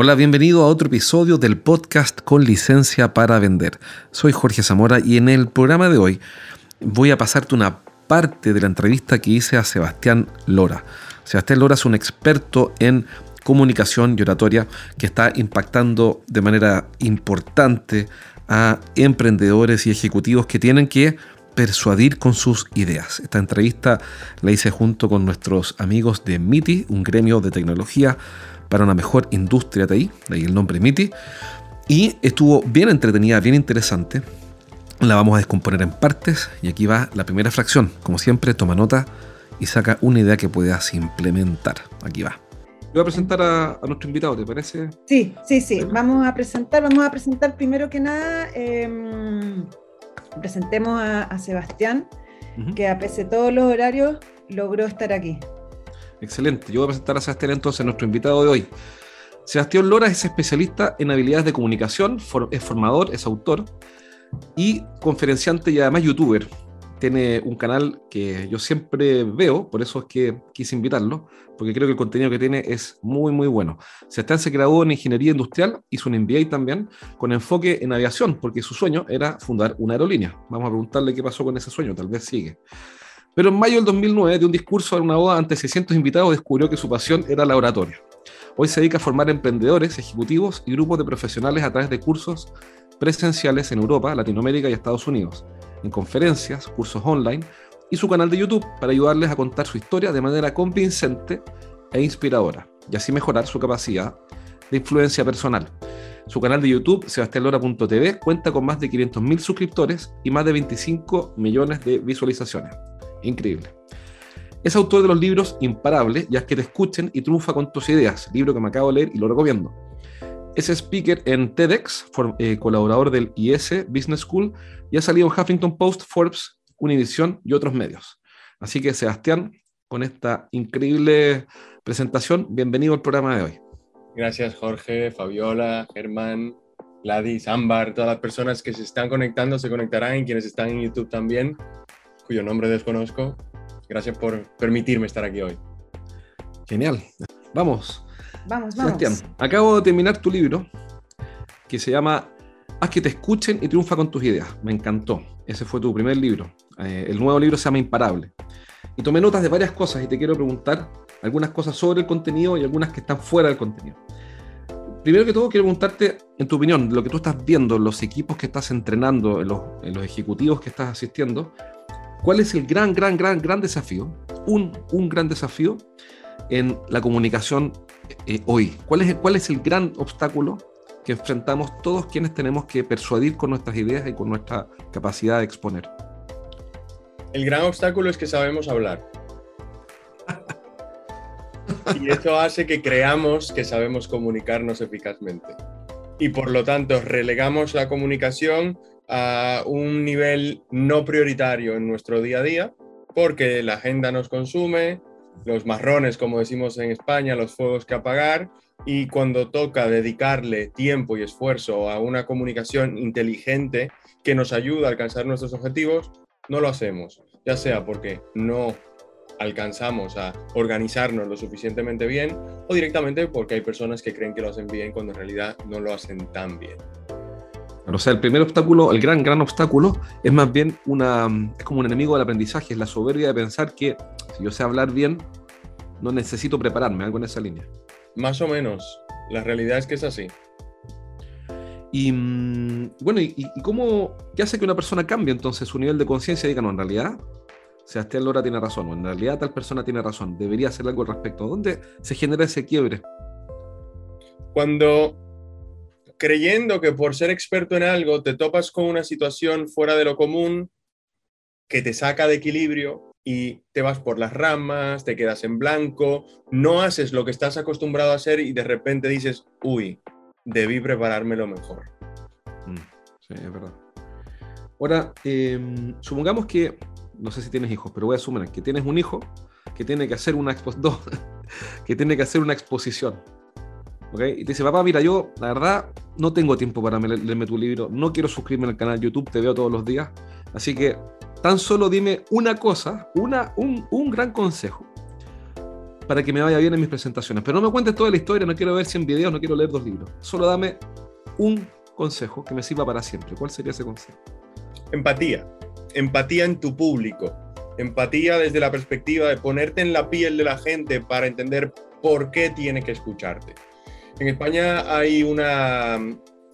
Hola, bienvenido a otro episodio del podcast con licencia para vender. Soy Jorge Zamora y en el programa de hoy voy a pasarte una parte de la entrevista que hice a Sebastián Lora. Sebastián Lora es un experto en comunicación y oratoria que está impactando de manera importante a emprendedores y ejecutivos que tienen que persuadir con sus ideas. Esta entrevista la hice junto con nuestros amigos de MITI, un gremio de tecnología para una mejor industria de ahí, de ahí el nombre MITI, y estuvo bien entretenida, bien interesante. La vamos a descomponer en partes y aquí va la primera fracción. Como siempre, toma nota y saca una idea que puedas implementar. Aquí va. Voy a presentar a, nuestro invitado, ¿te parece? Sí, sí, sí. Vamos a presentar, vamos a presentar primero que nada, em, presentemos a, Sebastián, que a pesar de todos los horarios logró estar aquí. Excelente. Yo voy a presentar a Sebastián entonces, nuestro invitado de hoy. Sebastián Lora es especialista en habilidades de comunicación, es formador, es autor y conferenciante y además youtuber. Tiene un canal que yo siempre veo, por eso es que quise invitarlo, porque creo que el contenido que tiene es muy, muy bueno. Sebastián se graduó en Ingeniería Industrial, hizo un MBA también, con enfoque en aviación, porque su sueño era fundar una aerolínea. Vamos a preguntarle qué pasó con ese sueño, tal vez sigue. Pero en mayo del 2009, de un discurso a una boda ante 600 invitados, descubrió que su pasión era la oratoria. Hoy se dedica a formar emprendedores, ejecutivos y grupos de profesionales a través de cursos presenciales en Europa, Latinoamérica y Estados Unidos, en conferencias, cursos online y su canal de YouTube para ayudarles a contar su historia de manera convincente e inspiradora y así mejorar su capacidad de influencia personal. Su canal de YouTube, sebastianlora.tv, cuenta con más de 500.000 suscriptores y más de 25 millones de visualizaciones. Increíble. Es autor de los libros Imparables, ya que te escuchen y triunfa con tus ideas, libro que me acabo de leer y lo recomiendo. Es speaker en TEDx, eh, colaborador del IS Business School y ha salido en Huffington Post, Forbes, Univision y otros medios. Así que Sebastián, con esta increíble presentación, bienvenido al programa de hoy. Gracias Jorge, Fabiola, Germán, Gladys, Ámbar, todas las personas que se están conectando se conectarán y quienes están en YouTube también cuyo nombre desconozco. Gracias por permitirme estar aquí hoy. Genial. Vamos. Vamos, vamos. Sebastián, acabo de terminar tu libro que se llama Haz que te escuchen y triunfa con tus ideas. Me encantó. Ese fue tu primer libro. Eh, el nuevo libro se llama Imparable. Y tomé notas de varias cosas y te quiero preguntar algunas cosas sobre el contenido y algunas que están fuera del contenido. Primero que todo, quiero preguntarte, en tu opinión, lo que tú estás viendo, los equipos que estás entrenando, los, en los ejecutivos que estás asistiendo, ¿Cuál es el gran, gran, gran, gran desafío? Un, un gran desafío en la comunicación eh, hoy. ¿Cuál es, ¿Cuál es el gran obstáculo que enfrentamos todos quienes tenemos que persuadir con nuestras ideas y con nuestra capacidad de exponer? El gran obstáculo es que sabemos hablar. y eso hace que creamos que sabemos comunicarnos eficazmente. Y por lo tanto relegamos la comunicación a un nivel no prioritario en nuestro día a día, porque la agenda nos consume, los marrones, como decimos en España, los fuegos que apagar, y cuando toca dedicarle tiempo y esfuerzo a una comunicación inteligente que nos ayuda a alcanzar nuestros objetivos, no lo hacemos, ya sea porque no alcanzamos a organizarnos lo suficientemente bien o directamente porque hay personas que creen que lo hacen bien cuando en realidad no lo hacen tan bien. O sea, el primer obstáculo, el gran, gran obstáculo, es más bien una, es como un enemigo del aprendizaje, es la soberbia de pensar que si yo sé hablar bien, no necesito prepararme, algo en esa línea. Más o menos. La realidad es que es así. Y mm, bueno, ¿y, cómo, qué hace que una persona cambie entonces su nivel de conciencia y diga, no, en realidad, Sebastián Lora tiene razón, o en realidad tal persona tiene razón, debería hacer algo al respecto? ¿Dónde se genera ese quiebre? Cuando creyendo que por ser experto en algo te topas con una situación fuera de lo común que te saca de equilibrio y te vas por las ramas, te quedas en blanco, no haces lo que estás acostumbrado a hacer y de repente dices, uy, debí preparármelo mejor. Mm, sí, es verdad. Ahora, em, supongamos que, no sé si tienes hijos, pero voy a asumir que tienes un hijo que tiene que hacer una, que tiene que hacer una exposición. ¿Okay? Y te dice, papá, mira, yo la verdad no tengo tiempo para leerme tu libro, no quiero suscribirme al canal YouTube, te veo todos los días, así que tan solo dime una cosa, una, un, un gran consejo para que me vaya bien en mis presentaciones. Pero no me cuentes toda la historia, no quiero ver 100 videos, no quiero leer dos libros. Solo dame un consejo que me sirva para siempre. ¿Cuál sería ese consejo? Empatía. Empatía en tu público. Empatía desde la perspectiva de ponerte en la piel de la gente para entender por qué tiene que escucharte. En España hay una,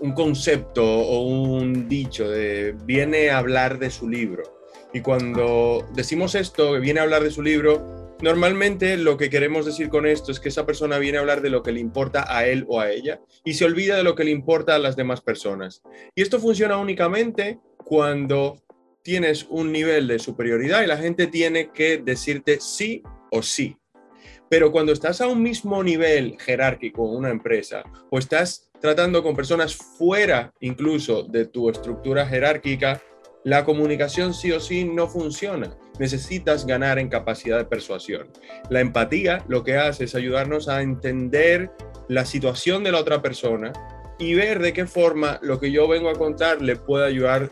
un concepto o un dicho de viene a hablar de su libro. Y cuando decimos esto, viene a hablar de su libro, Normalmente lo que queremos decir con esto es que esa persona viene a hablar de lo que le importa a él o a ella y se olvida de lo que le importa a las demás personas. Y esto funciona únicamente cuando tienes un nivel de superioridad y la gente tiene que decirte sí o sí. Pero cuando estás a un mismo nivel jerárquico en una empresa o estás tratando con personas fuera incluso de tu estructura jerárquica, la comunicación sí o sí no funciona. Necesitas ganar en capacidad de persuasión. La empatía lo que hace es ayudarnos a entender la situación de la otra persona y ver de qué forma lo que yo vengo a contar le puede ayudar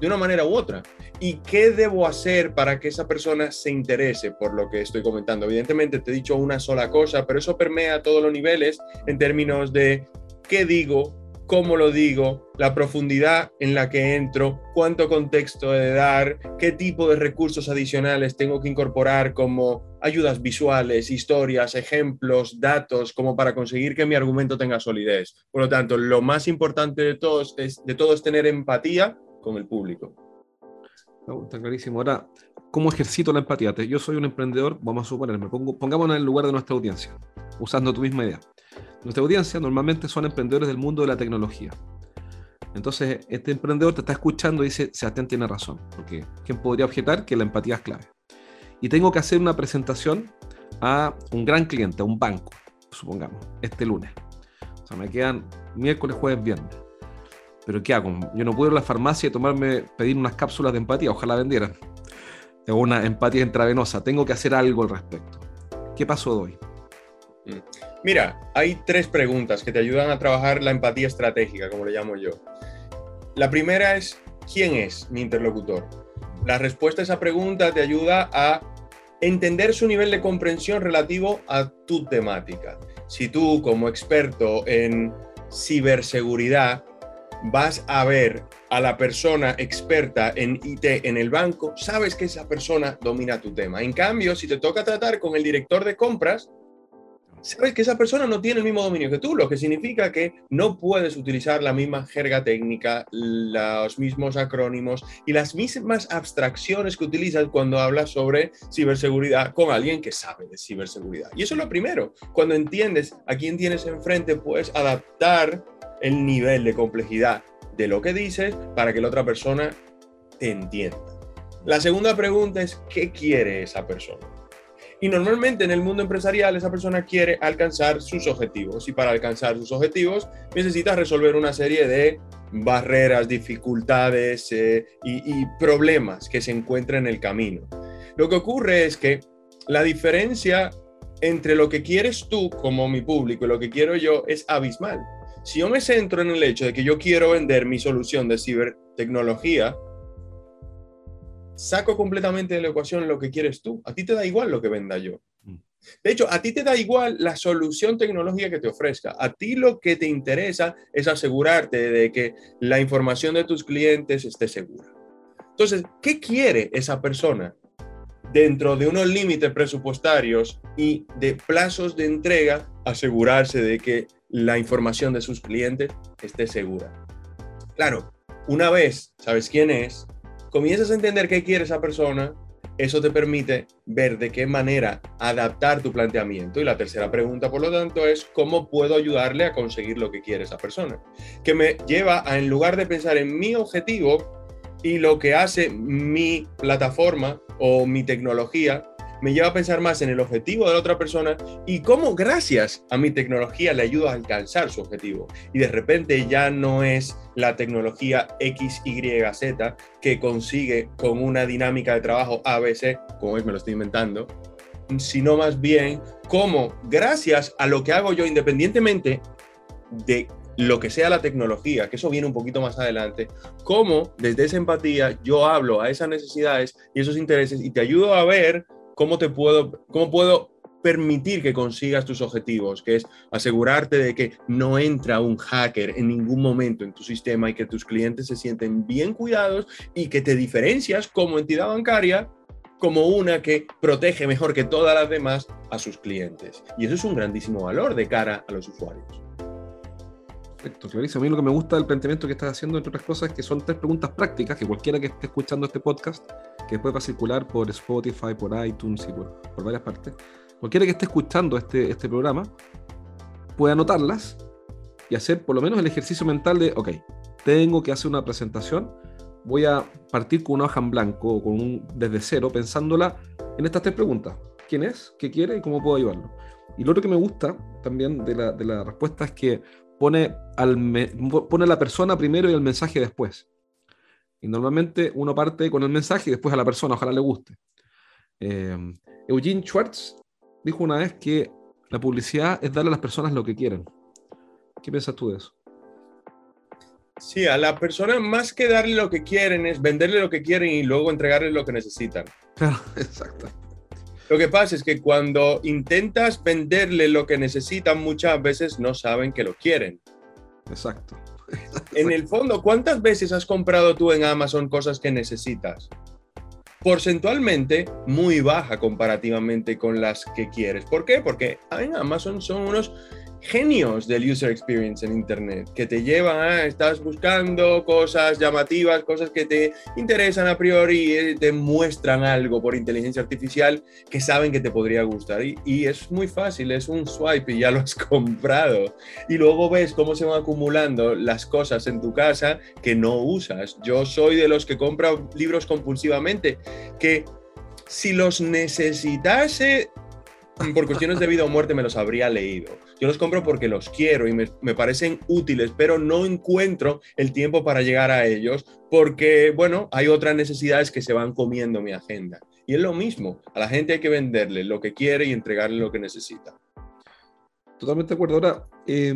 de una manera u otra. ¿Y qué debo hacer para que esa persona se interese por lo que estoy comentando? Evidentemente te he dicho una sola cosa, pero eso permea a todos los niveles en términos de qué digo, cómo lo digo, la profundidad en la que entro, cuánto contexto he de dar, qué tipo de recursos adicionales tengo que incorporar como ayudas visuales, historias, ejemplos, datos, como para conseguir que mi argumento tenga solidez. Por lo tanto, lo más importante de, todos es, de todo es tener empatía con el público. Está clarísimo. Ahora, ¿cómo ejercito la empatía? Yo soy un emprendedor, vamos a suponerme, pongámonos en el lugar de nuestra audiencia, usando tu misma idea. Nuestra audiencia normalmente son emprendedores del mundo de la tecnología. Entonces, este emprendedor te está escuchando y dice, Sebastián tiene razón, porque ¿quién podría objetar que la empatía es clave? Y tengo que hacer una presentación a un gran cliente, a un banco, supongamos, este lunes. O sea, me quedan miércoles, jueves, viernes. Pero ¿qué hago? Yo no puedo ir a la farmacia y tomarme, pedir unas cápsulas de empatía, ojalá vendieran. Tengo una empatía intravenosa, tengo que hacer algo al respecto. ¿Qué paso doy? Mm. Mira, hay tres preguntas que te ayudan a trabajar la empatía estratégica, como le llamo yo. La primera es, ¿quién es mi interlocutor? La respuesta a esa pregunta te ayuda a entender su nivel de comprensión relativo a tu temática. Si tú, como experto en ciberseguridad, vas a ver a la persona experta en IT en el banco, sabes que esa persona domina tu tema. En cambio, si te toca tratar con el director de compras, sabes que esa persona no tiene el mismo dominio que tú, lo que significa que no puedes utilizar la misma jerga técnica, los mismos acrónimos y las mismas abstracciones que utilizas cuando hablas sobre ciberseguridad con alguien que sabe de ciberseguridad. Y eso es lo primero. Cuando entiendes a quién tienes enfrente, puedes adaptar el nivel de complejidad de lo que dices para que la otra persona te entienda. La segunda pregunta es, ¿qué quiere esa persona? Y normalmente en el mundo empresarial esa persona quiere alcanzar sus objetivos y para alcanzar sus objetivos necesita resolver una serie de barreras, dificultades eh, y, y problemas que se encuentran en el camino. Lo que ocurre es que la diferencia entre lo que quieres tú como mi público y lo que quiero yo es abismal. Si yo me centro en el hecho de que yo quiero vender mi solución de cibertecnología, saco completamente de la ecuación lo que quieres tú. A ti te da igual lo que venda yo. Mm. De hecho, a ti te da igual la solución tecnológica que te ofrezca. A ti lo que te interesa es asegurarte de que la información de tus clientes esté segura. Entonces, ¿qué quiere esa persona dentro de unos límites presupuestarios y de plazos de entrega? Asegurarse de que la información de sus clientes esté segura. Claro, una vez sabes quién es, comienzas a entender qué quiere esa persona, eso te permite ver de qué manera adaptar tu planteamiento. Y la tercera pregunta, por lo tanto, es cómo puedo ayudarle a conseguir lo que quiere esa persona. Que me lleva a, en lugar de pensar en mi objetivo y lo que hace mi plataforma o mi tecnología, me lleva a pensar más en el objetivo de la otra persona y cómo gracias a mi tecnología le ayudo a alcanzar su objetivo. Y de repente ya no es la tecnología X, Y, Z que consigue con una dinámica de trabajo ABC, como es, me lo estoy inventando, sino más bien cómo gracias a lo que hago yo independientemente de lo que sea la tecnología, que eso viene un poquito más adelante, cómo desde esa empatía yo hablo a esas necesidades y esos intereses y te ayudo a ver cómo te puedo, cómo puedo permitir que consigas tus objetivos, que es asegurarte de que no entra un hacker en ningún momento en tu sistema y que tus clientes se sienten bien cuidados y que te diferencias como entidad bancaria como una que protege mejor que todas las demás a sus clientes. Y eso es un grandísimo valor de cara a los usuarios. Perfecto, clarísimo. A mí lo que me gusta del planteamiento que estás haciendo, entre otras cosas, es que son tres preguntas prácticas que cualquiera que esté escuchando este podcast, que después va a circular por Spotify, por iTunes y por, varias partes, cualquiera que esté escuchando este, este programa puede anotarlas y hacer por lo menos el ejercicio mental de, ok, tengo que hacer una presentación, voy a partir con una hoja en blanco o con un, desde cero, pensándola en estas tres preguntas. ¿Quién es? ¿Qué quiere? ¿Y cómo puedo ayudarlo? Y lo otro que me gusta también de la, de la respuesta es que pone, al pone la persona primero y el mensaje después. Y normalmente uno parte con el mensaje y después a la persona, ojalá le guste. Eh, Eugene Schwartz dijo una vez que la publicidad es darle a las personas lo que quieren. ¿Qué piensas tú de eso? Sí, a la persona más que darle lo que quieren es venderle lo que quieren y luego entregarle lo que necesitan. Claro, exacto. Lo que pasa es que cuando intentas venderle lo que necesitan, muchas veces no saben que lo quieren. Exacto. En el fondo, ¿cuántas veces has comprado tú en Amazon cosas que necesitas? Porcentualmente muy baja comparativamente con las que quieres. ¿Por qué? Porque en Amazon son unos genios del user experience en Internet, que te llevan a, estás buscando cosas llamativas, cosas que te interesan a priori eh, te muestran algo por inteligencia artificial que saben que te podría gustar. Y, y, es muy fácil, es un swipe y ya lo has comprado. Y luego ves cómo se van acumulando las cosas en tu casa que no usas. Yo soy de los que compra libros compulsivamente, que si los necesitase por cuestiones de vida o muerte me los habría leído. Yo los compro porque los quiero y me, me, parecen útiles, pero no encuentro el tiempo para llegar a ellos porque, bueno, hay otras necesidades que se van comiendo mi agenda. Y es lo mismo, a la gente hay que venderle lo que quiere y entregarle lo que necesita. Totalmente de acuerdo. Ahora, eh,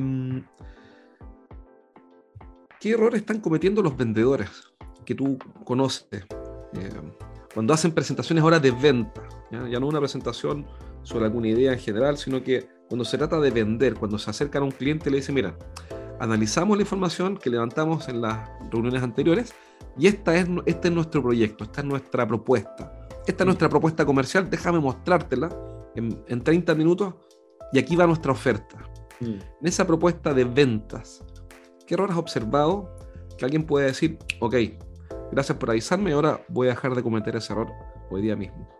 ¿qué errores están cometiendo los vendedores que tú conoces? Eh, cuando hacen presentaciones ahora de venta, ¿ya? ya no una presentación sobre alguna idea en general, sino que cuando se trata de vender, cuando se acercan a un cliente, le dicen, mira, analizamos la información que levantamos en las reuniones anteriores y esta es, este es nuestro proyecto, esta es nuestra propuesta. Esta es nuestra propuesta comercial, déjame mostrártela en, en 30 minutos y aquí va nuestra oferta. Mm. En esa propuesta de ventas, ¿qué error has observado que alguien puede decir, ok, gracias por avisarme, ahora voy a dejar de cometer ese error hoy día mismo?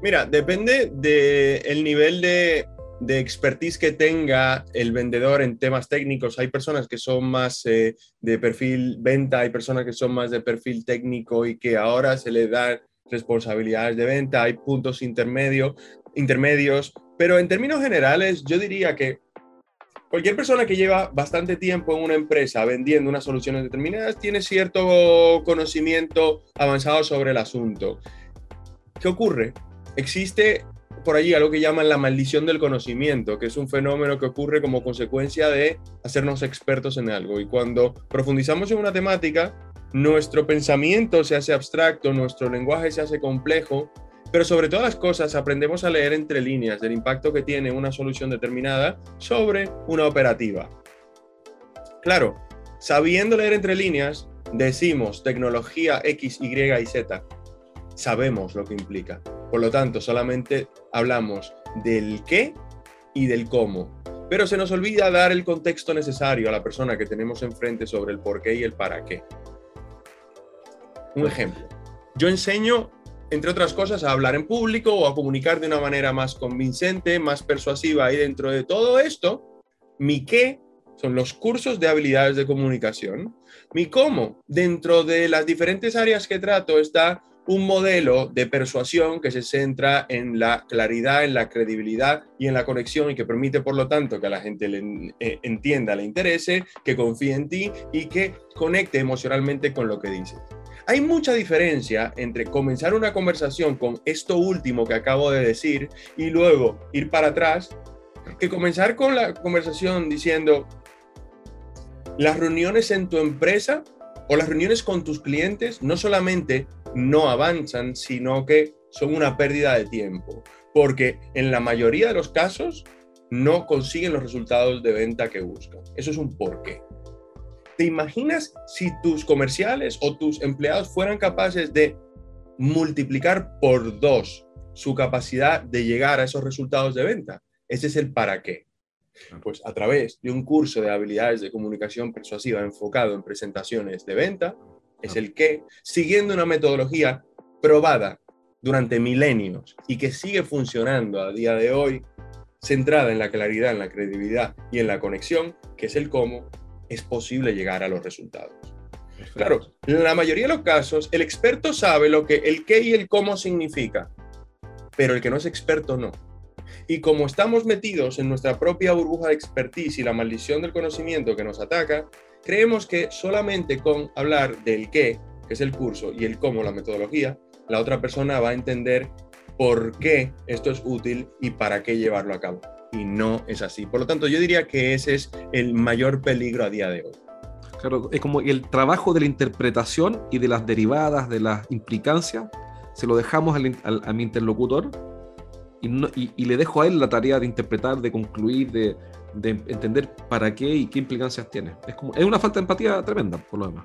Mira, depende del nivel de, de, expertise que tenga el vendedor en temas técnicos. Hay personas que son más eh, de perfil venta, hay personas que son más de perfil técnico y que ahora se les dan responsabilidades de venta, hay puntos intermedio, intermedios, pero en términos generales yo diría que cualquier persona que lleva bastante tiempo en una empresa vendiendo unas soluciones determinadas tiene cierto conocimiento avanzado sobre el asunto. ¿Qué ocurre? Existe por allí algo que llaman la maldición del conocimiento, que es un fenómeno que ocurre como consecuencia de hacernos expertos en algo. Y cuando profundizamos en una temática, nuestro pensamiento se hace abstracto, nuestro lenguaje se hace complejo, pero sobre todas las cosas aprendemos a leer entre líneas del impacto que tiene una solución determinada sobre una operativa. Claro, sabiendo leer entre líneas, decimos tecnología X, Y y Z. Sabemos lo que implica. Por lo tanto, solamente hablamos del qué y del cómo. Pero se nos olvida dar el contexto necesario a la persona que tenemos enfrente sobre el por qué y el para qué. Un ejemplo. Yo enseño, entre otras cosas, a hablar en público o a comunicar de una manera más convincente, más persuasiva. Y dentro de todo esto, mi qué son los cursos de habilidades de comunicación. Mi cómo, dentro de las diferentes áreas que trato, está un modelo de persuasión que se centra en la claridad, en la credibilidad y en la conexión y que permite, por lo tanto, que la gente le, eh, entienda, le interese, que confíe en ti y que conecte emocionalmente con lo que dices. Hay mucha diferencia entre comenzar una conversación con esto último que acabo de decir y luego ir para atrás, que comenzar con la conversación diciendo, las reuniones en tu empresa o las reuniones con tus clientes no solamente no avanzan, sino que son una pérdida de tiempo, porque en la mayoría de los casos no consiguen los resultados de venta que buscan. Eso es un porqué. ¿Te imaginas si tus comerciales o tus empleados fueran capaces de multiplicar por dos su capacidad de llegar a esos resultados de venta? Ese es el para qué. Pues a través de un curso de habilidades de comunicación persuasiva enfocado en presentaciones de venta, es el qué, siguiendo una metodología probada durante milenios y que sigue funcionando a día de hoy, centrada en la claridad, en la credibilidad y en la conexión, que es el cómo, es posible llegar a los resultados. Claro, en la mayoría de los casos, el experto sabe lo que el qué y el cómo significa, pero el que no es experto no. Y como estamos metidos en nuestra propia burbuja de expertise y la maldición del conocimiento que nos ataca, creemos que solamente con hablar del qué, que es el curso, y el cómo, la metodología, la otra persona va a entender por qué esto es útil y para qué llevarlo a cabo. Y no es así. Por lo tanto, yo diría que ese es el mayor peligro a día de hoy. Claro, es como el trabajo de la interpretación y de las derivadas, de las implicancias, se lo dejamos a mi interlocutor y, le dejo a él la tarea de interpretar, de concluir, de, entender para qué y qué implicancias tiene. Es, como, es una falta de empatía tremenda, por lo demás.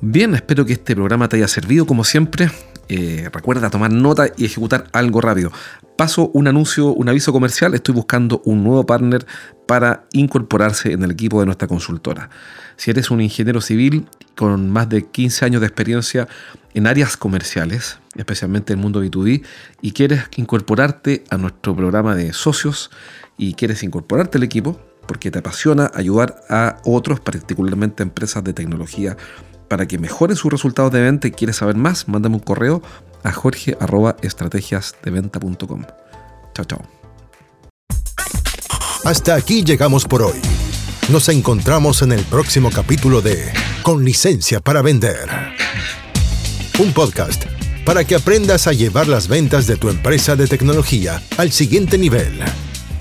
Bien, espero que este programa te haya servido como siempre. Eh, recuerda tomar nota y ejecutar algo rápido. Paso un anuncio, un aviso comercial. Estoy buscando un nuevo partner para incorporarse en el equipo de nuestra consultora. Si eres un ingeniero civil con más de 15 años de experiencia en áreas comerciales, especialmente en el mundo B2B, y quieres incorporarte a nuestro programa de socios y quieres incorporarte al equipo porque te apasiona ayudar a otros, particularmente empresas de tecnología, para que mejoren sus resultados de venta y quieres saber más, mándame un correo a jorge.estrategiasdeventa.com. Chao, chao. Hasta aquí llegamos por hoy. Nos encontramos en el próximo capítulo de Con licencia para vender. Un podcast para que aprendas a llevar las ventas de tu empresa de tecnología al siguiente nivel.